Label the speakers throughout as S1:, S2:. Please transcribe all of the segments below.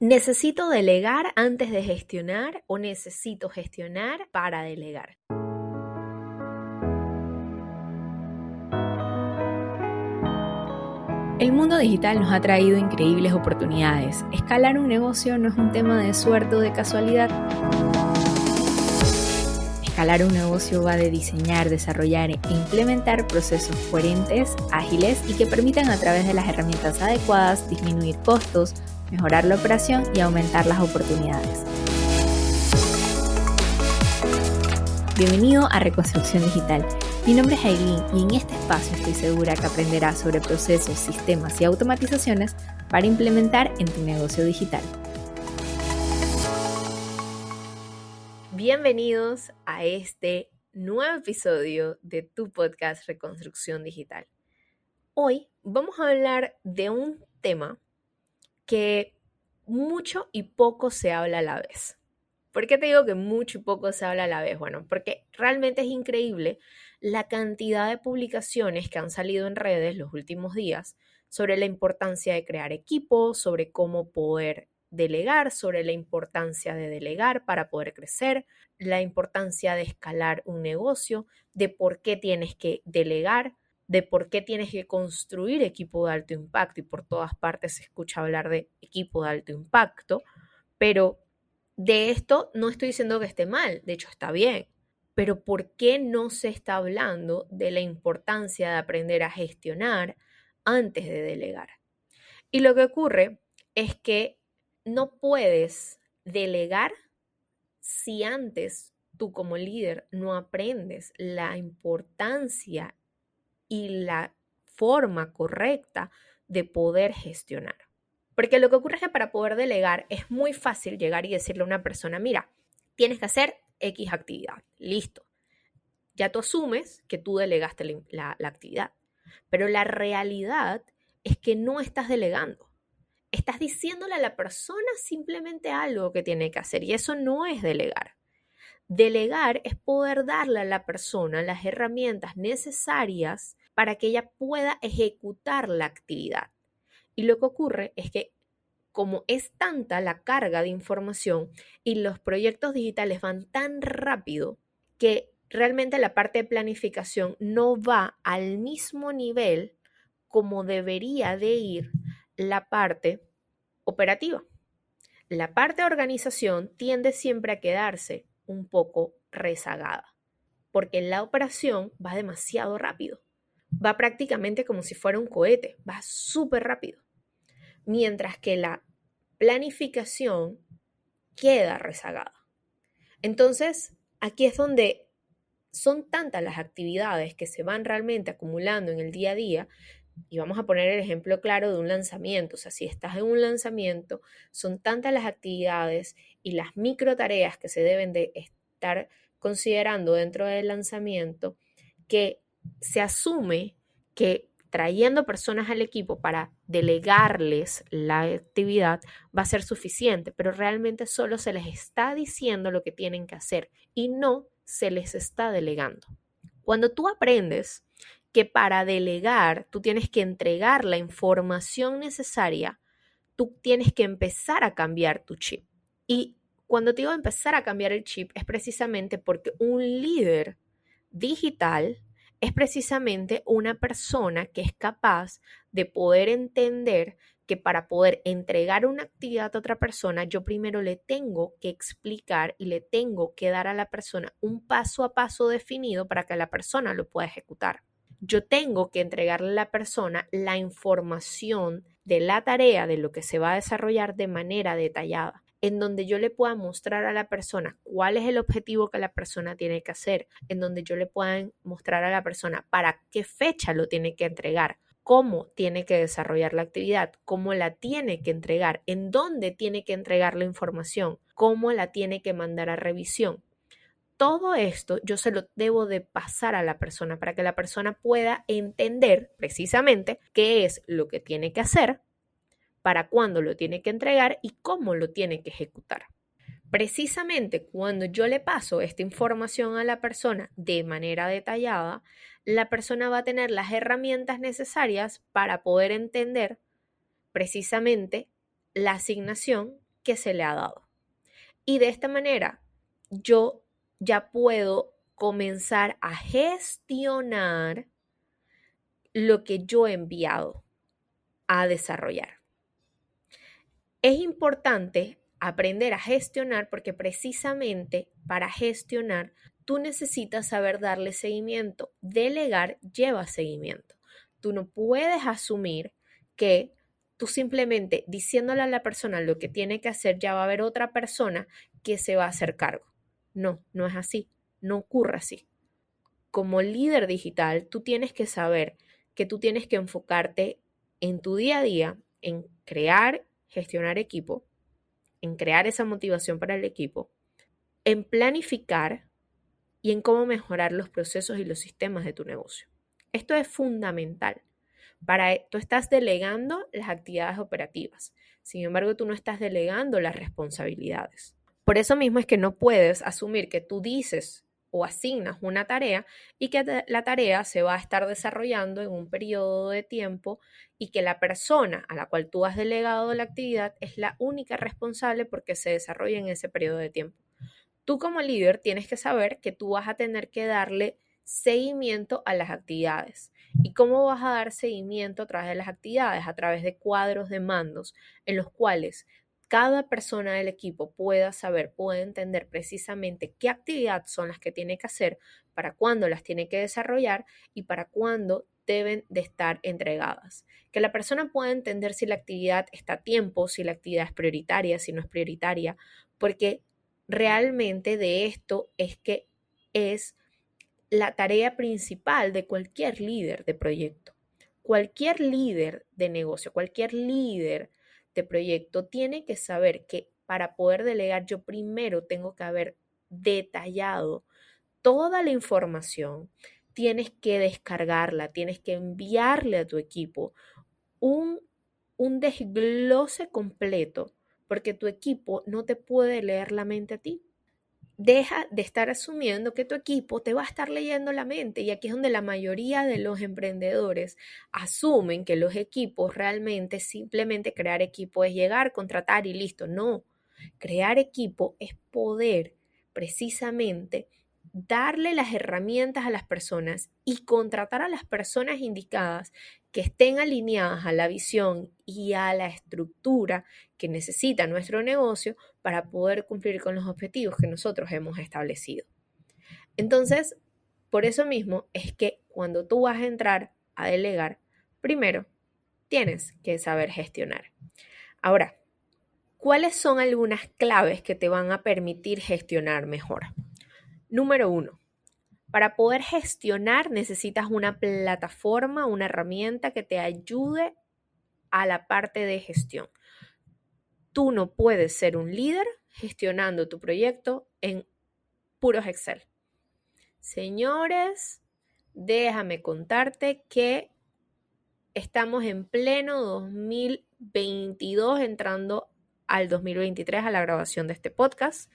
S1: ¿Necesito delegar antes de gestionar o necesito gestionar para delegar? El mundo digital nos ha traído increíbles oportunidades. Escalar un negocio no es un tema de suerte o de casualidad. Escalar un negocio va de diseñar, desarrollar e implementar procesos coherentes, ágiles y que permitan a través de las herramientas adecuadas disminuir costos, mejorar la operación y aumentar las oportunidades. Bienvenido a Reconstrucción Digital. Mi nombre es Aileen y en este espacio estoy segura que aprenderás sobre procesos, sistemas y automatizaciones para implementar en tu negocio digital. Bienvenidos a este nuevo episodio de tu podcast Reconstrucción Digital. Hoy vamos a hablar de un tema que mucho y poco se habla a la vez. ¿Por qué te digo que mucho y poco se habla a la vez? Bueno, porque realmente es increíble la cantidad de publicaciones que han salido en redes los últimos días sobre la importancia de crear equipos, sobre cómo poder delegar, sobre la importancia de delegar para poder crecer, la importancia de escalar un negocio, de por qué tienes que delegar, de por qué tienes que construir equipo de alto impacto y por todas partes se escucha hablar de equipo de alto impacto, pero de esto no estoy diciendo que esté mal, de hecho está bien, pero ¿por qué no se está hablando de la importancia de aprender a gestionar antes de delegar? Y lo que ocurre es que no puedes delegar si antes tú como líder no aprendes la importancia y la forma correcta de poder gestionar. Porque lo que ocurre es que para poder delegar es muy fácil llegar y decirle a una persona, mira, tienes que hacer X actividad, listo. Ya tú asumes que tú delegaste la, la actividad, pero la realidad es que no estás delegando. Estás diciéndole a la persona simplemente algo que tiene que hacer y eso no es delegar. Delegar es poder darle a la persona las herramientas necesarias para que ella pueda ejecutar la actividad. Y lo que ocurre es que como es tanta la carga de información y los proyectos digitales van tan rápido que realmente la parte de planificación no va al mismo nivel como debería de ir la parte operativa. La parte de organización tiende siempre a quedarse un poco rezagada, porque la operación va demasiado rápido va prácticamente como si fuera un cohete, va súper rápido. Mientras que la planificación queda rezagada. Entonces, aquí es donde son tantas las actividades que se van realmente acumulando en el día a día. Y vamos a poner el ejemplo claro de un lanzamiento. O sea, si estás en un lanzamiento, son tantas las actividades y las micro tareas que se deben de estar considerando dentro del lanzamiento que se asume que trayendo personas al equipo para delegarles la actividad va a ser suficiente, pero realmente solo se les está diciendo lo que tienen que hacer y no se les está delegando. Cuando tú aprendes que para delegar tú tienes que entregar la información necesaria, tú tienes que empezar a cambiar tu chip. Y cuando te digo empezar a cambiar el chip es precisamente porque un líder digital es precisamente una persona que es capaz de poder entender que para poder entregar una actividad a otra persona, yo primero le tengo que explicar y le tengo que dar a la persona un paso a paso definido para que la persona lo pueda ejecutar. Yo tengo que entregarle a la persona la información de la tarea, de lo que se va a desarrollar de manera detallada en donde yo le pueda mostrar a la persona cuál es el objetivo que la persona tiene que hacer, en donde yo le pueda mostrar a la persona para qué fecha lo tiene que entregar, cómo tiene que desarrollar la actividad, cómo la tiene que entregar, en dónde tiene que entregar la información, cómo la tiene que mandar a revisión. Todo esto yo se lo debo de pasar a la persona para que la persona pueda entender precisamente qué es lo que tiene que hacer para cuándo lo tiene que entregar y cómo lo tiene que ejecutar. Precisamente cuando yo le paso esta información a la persona de manera detallada, la persona va a tener las herramientas necesarias para poder entender precisamente la asignación que se le ha dado. Y de esta manera yo ya puedo comenzar a gestionar lo que yo he enviado a desarrollar. Es importante aprender a gestionar porque precisamente para gestionar tú necesitas saber darle seguimiento. Delegar lleva seguimiento. Tú no puedes asumir que tú simplemente diciéndole a la persona lo que tiene que hacer, ya va a haber otra persona que se va a hacer cargo. No, no es así. No ocurre así. Como líder digital, tú tienes que saber que tú tienes que enfocarte en tu día a día, en crear, gestionar equipo, en crear esa motivación para el equipo, en planificar y en cómo mejorar los procesos y los sistemas de tu negocio. Esto es fundamental. Para e, tú estás delegando las actividades operativas. Sin embargo, tú no estás delegando las responsabilidades. Por eso mismo es que no puedes asumir que tú dices o asignas una tarea y que la tarea se va a estar desarrollando en un periodo de tiempo y que la persona a la cual tú has delegado la actividad es la única responsable porque se desarrolla en ese periodo de tiempo. Tú como líder tienes que saber que tú vas a tener que darle seguimiento a las actividades. ¿Y cómo vas a dar seguimiento a través de las actividades? A través de cuadros de mandos en los cuales cada persona del equipo pueda saber, pueda entender precisamente qué actividad son las que tiene que hacer, para cuándo las tiene que desarrollar y para cuándo deben de estar entregadas. Que la persona pueda entender si la actividad está a tiempo, si la actividad es prioritaria, si no es prioritaria, porque realmente de esto es que es la tarea principal de cualquier líder de proyecto. Cualquier líder de negocio, cualquier líder este proyecto tiene que saber que para poder delegar yo primero tengo que haber detallado toda la información, tienes que descargarla, tienes que enviarle a tu equipo un, un desglose completo, porque tu equipo no te puede leer la mente a ti deja de estar asumiendo que tu equipo te va a estar leyendo la mente. Y aquí es donde la mayoría de los emprendedores asumen que los equipos realmente simplemente crear equipo es llegar, contratar y listo. No, crear equipo es poder precisamente darle las herramientas a las personas y contratar a las personas indicadas que estén alineadas a la visión y a la estructura que necesita nuestro negocio para poder cumplir con los objetivos que nosotros hemos establecido. Entonces, por eso mismo es que cuando tú vas a entrar a delegar, primero tienes que saber gestionar. Ahora, ¿cuáles son algunas claves que te van a permitir gestionar mejor? Número uno, para poder gestionar necesitas una plataforma, una herramienta que te ayude a la parte de gestión. Tú no puedes ser un líder gestionando tu proyecto en puros Excel. Señores, déjame contarte que estamos en pleno 2022 entrando al 2023 a la grabación de este podcast.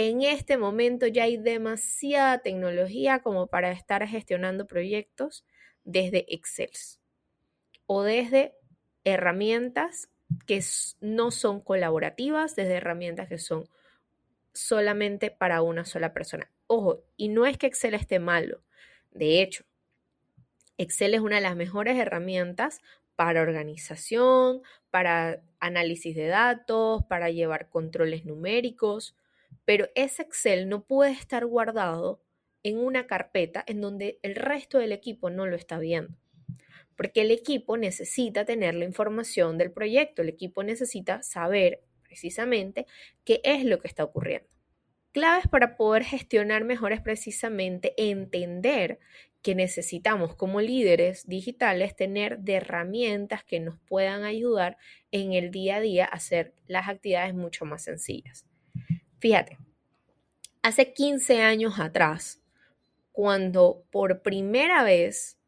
S1: En este momento ya hay demasiada tecnología como para estar gestionando proyectos desde Excel o desde herramientas que no son colaborativas, desde herramientas que son solamente para una sola persona. Ojo, y no es que Excel esté malo. De hecho, Excel es una de las mejores herramientas para organización, para análisis de datos, para llevar controles numéricos, pero ese Excel no puede estar guardado en una carpeta en donde el resto del equipo no lo está viendo. Porque el equipo necesita tener la información del proyecto, el equipo necesita saber precisamente qué es lo que está ocurriendo. Claves para poder gestionar mejor es precisamente entender que necesitamos como líderes digitales tener de herramientas que nos puedan ayudar en el día a día a hacer las actividades mucho más sencillas. Fíjate, hace 15 años atrás, cuando por primera vez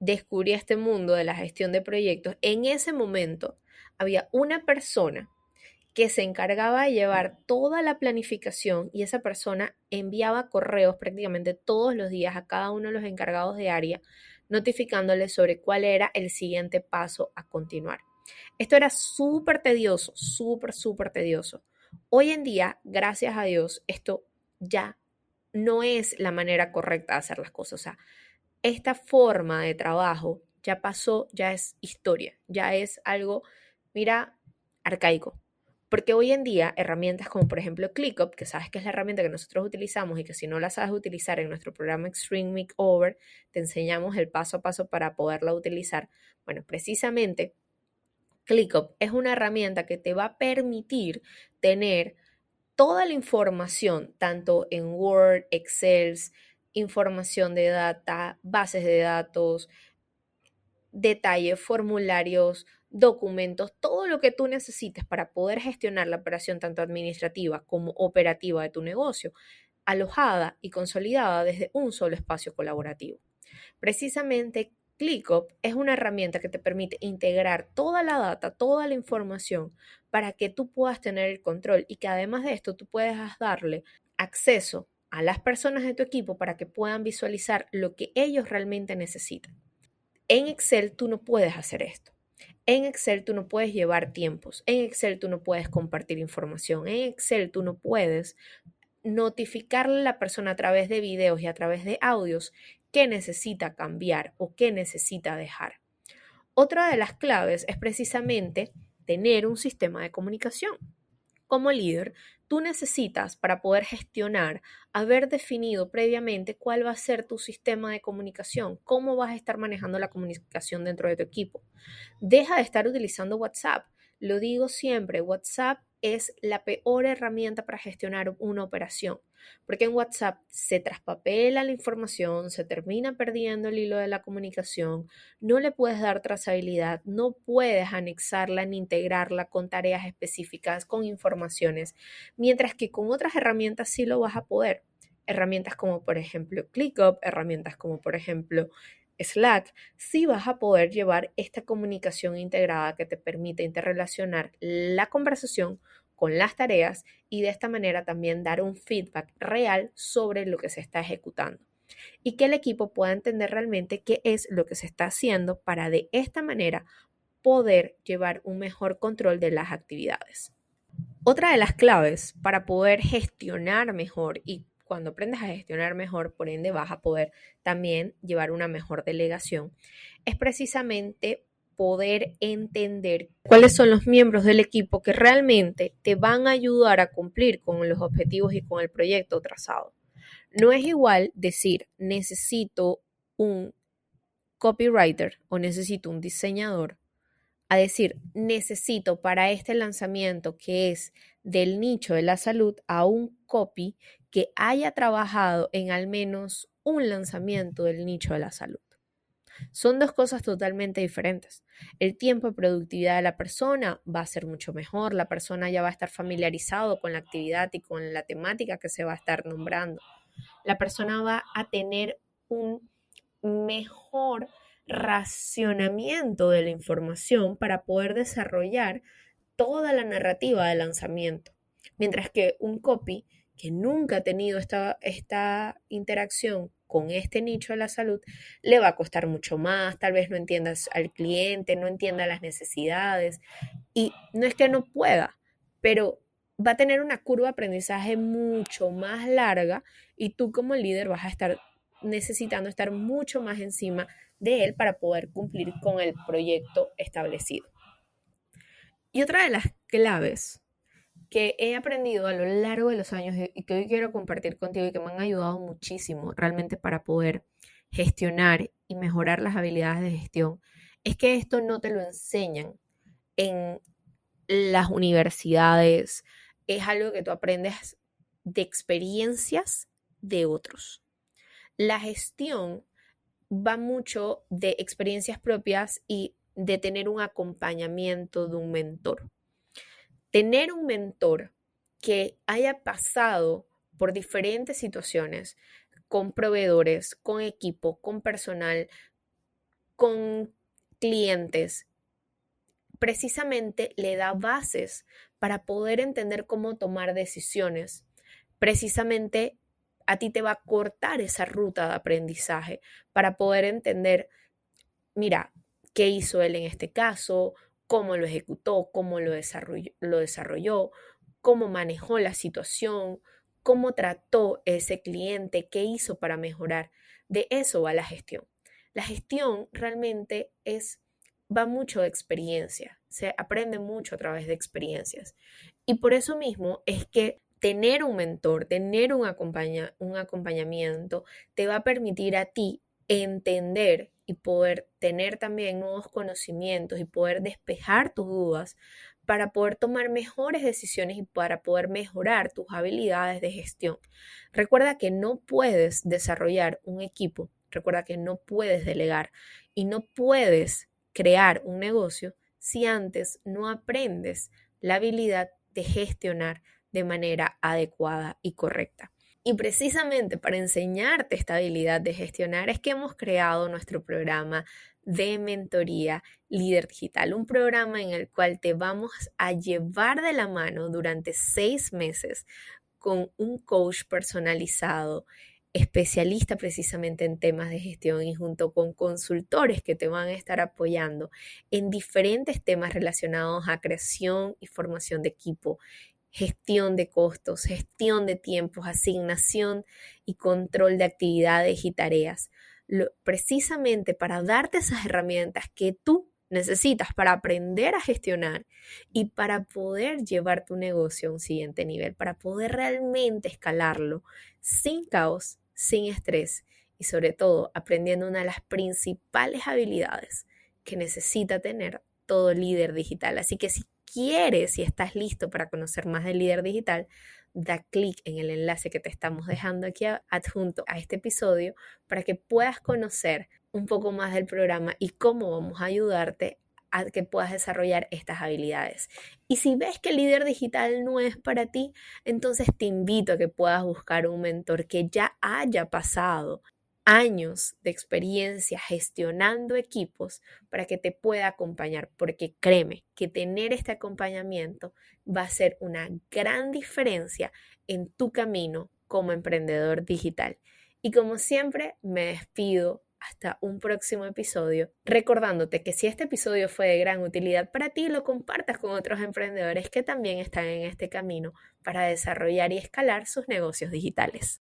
S1: descubrí este mundo de la gestión de proyectos, en ese momento había una persona que se encargaba de llevar toda la planificación y esa persona enviaba correos prácticamente todos los días a cada uno de los encargados de área notificándoles sobre cuál era el siguiente paso a continuar. Esto era súper tedioso, súper, súper tedioso. Hoy en día, gracias a Dios, esto ya no es la manera correcta de hacer las cosas. O sea, esta forma de trabajo ya pasó, ya es historia, ya es algo, mira, arcaico. Porque hoy en día herramientas como por ejemplo ClickUp, que sabes que es la herramienta que nosotros utilizamos y que si no la sabes utilizar en nuestro programa Extreme Makeover, te enseñamos el paso a paso para poderla utilizar. Bueno, precisamente ClickUp es una herramienta que te va a permitir tener toda la información, tanto en Word, Excel, información de data, bases de datos, detalles, formularios, documentos, todo lo que tú necesites para poder gestionar la operación tanto administrativa como operativa de tu negocio, alojada y consolidada desde un solo espacio colaborativo. Precisamente ClickUp es una herramienta que te permite integrar toda la data, toda la información para que tú puedas tener el control y que además de esto tú puedas darle acceso a las personas de tu equipo para que puedan visualizar lo que ellos realmente necesitan. En Excel tú no puedes hacer esto. En Excel tú no puedes llevar tiempos. En Excel tú no puedes compartir información. En Excel tú no puedes notificarle a la persona a través de videos y a través de audios qué necesita cambiar o qué necesita dejar. Otra de las claves es precisamente tener un sistema de comunicación. Como líder, tú necesitas para poder gestionar, haber definido previamente cuál va a ser tu sistema de comunicación, cómo vas a estar manejando la comunicación dentro de tu equipo. Deja de estar utilizando WhatsApp. Lo digo siempre, WhatsApp es la peor herramienta para gestionar una operación, porque en WhatsApp se traspapela la información, se termina perdiendo el hilo de la comunicación, no le puedes dar trazabilidad, no puedes anexarla ni integrarla con tareas específicas, con informaciones, mientras que con otras herramientas sí lo vas a poder. Herramientas como por ejemplo ClickUp, herramientas como por ejemplo Slack, sí vas a poder llevar esta comunicación integrada que te permite interrelacionar la conversación con las tareas y de esta manera también dar un feedback real sobre lo que se está ejecutando y que el equipo pueda entender realmente qué es lo que se está haciendo para de esta manera poder llevar un mejor control de las actividades. Otra de las claves para poder gestionar mejor y cuando aprendes a gestionar mejor, por ende vas a poder también llevar una mejor delegación, es precisamente poder entender cuáles son los miembros del equipo que realmente te van a ayudar a cumplir con los objetivos y con el proyecto trazado. No es igual decir necesito un copywriter o necesito un diseñador a decir necesito para este lanzamiento que es del nicho de la salud a un copy que haya trabajado en al menos un lanzamiento del nicho de la salud. Son dos cosas totalmente diferentes. El tiempo de productividad de la persona va a ser mucho mejor, la persona ya va a estar familiarizado con la actividad y con la temática que se va a estar nombrando. La persona va a tener un mejor racionamiento de la información para poder desarrollar toda la narrativa de lanzamiento. Mientras que un copy que nunca ha tenido esta, esta interacción con este nicho de la salud, le va a costar mucho más, tal vez no entienda al cliente, no entienda las necesidades y no es que no pueda, pero va a tener una curva de aprendizaje mucho más larga y tú como líder vas a estar necesitando estar mucho más encima de él para poder cumplir con el proyecto establecido. Y otra de las claves que he aprendido a lo largo de los años y que hoy quiero compartir contigo y que me han ayudado muchísimo realmente para poder gestionar y mejorar las habilidades de gestión, es que esto no te lo enseñan en las universidades, es algo que tú aprendes de experiencias de otros. La gestión va mucho de experiencias propias y de tener un acompañamiento de un mentor tener un mentor que haya pasado por diferentes situaciones con proveedores, con equipo, con personal, con clientes, precisamente le da bases para poder entender cómo tomar decisiones. Precisamente a ti te va a cortar esa ruta de aprendizaje para poder entender, mira, qué hizo él en este caso, cómo lo ejecutó, cómo lo desarrolló, cómo manejó la situación, cómo trató ese cliente, qué hizo para mejorar. De eso va la gestión. La gestión realmente es va mucho de experiencia, se aprende mucho a través de experiencias. Y por eso mismo es que tener un mentor, tener un acompañamiento, te va a permitir a ti entender y poder tener también nuevos conocimientos y poder despejar tus dudas para poder tomar mejores decisiones y para poder mejorar tus habilidades de gestión. Recuerda que no puedes desarrollar un equipo, recuerda que no puedes delegar y no puedes crear un negocio si antes no aprendes la habilidad de gestionar de manera adecuada y correcta. Y precisamente para enseñarte esta habilidad de gestionar es que hemos creado nuestro programa de mentoría líder digital, un programa en el cual te vamos a llevar de la mano durante seis meses con un coach personalizado, especialista precisamente en temas de gestión y junto con consultores que te van a estar apoyando en diferentes temas relacionados a creación y formación de equipo, gestión de costos, gestión de tiempos, asignación y control de actividades y tareas precisamente para darte esas herramientas que tú necesitas para aprender a gestionar y para poder llevar tu negocio a un siguiente nivel, para poder realmente escalarlo sin caos, sin estrés y sobre todo aprendiendo una de las principales habilidades que necesita tener todo líder digital. Así que si quieres, si estás listo para conocer más del líder digital, da clic en el enlace que te estamos dejando aquí adjunto a este episodio para que puedas conocer un poco más del programa y cómo vamos a ayudarte a que puedas desarrollar estas habilidades. Y si ves que el líder digital no es para ti, entonces te invito a que puedas buscar un mentor que ya haya pasado años de experiencia gestionando equipos para que te pueda acompañar, porque créeme que tener este acompañamiento va a ser una gran diferencia en tu camino como emprendedor digital. Y como siempre, me despido hasta un próximo episodio, recordándote que si este episodio fue de gran utilidad para ti, lo compartas con otros emprendedores que también están en este camino para desarrollar y escalar sus negocios digitales.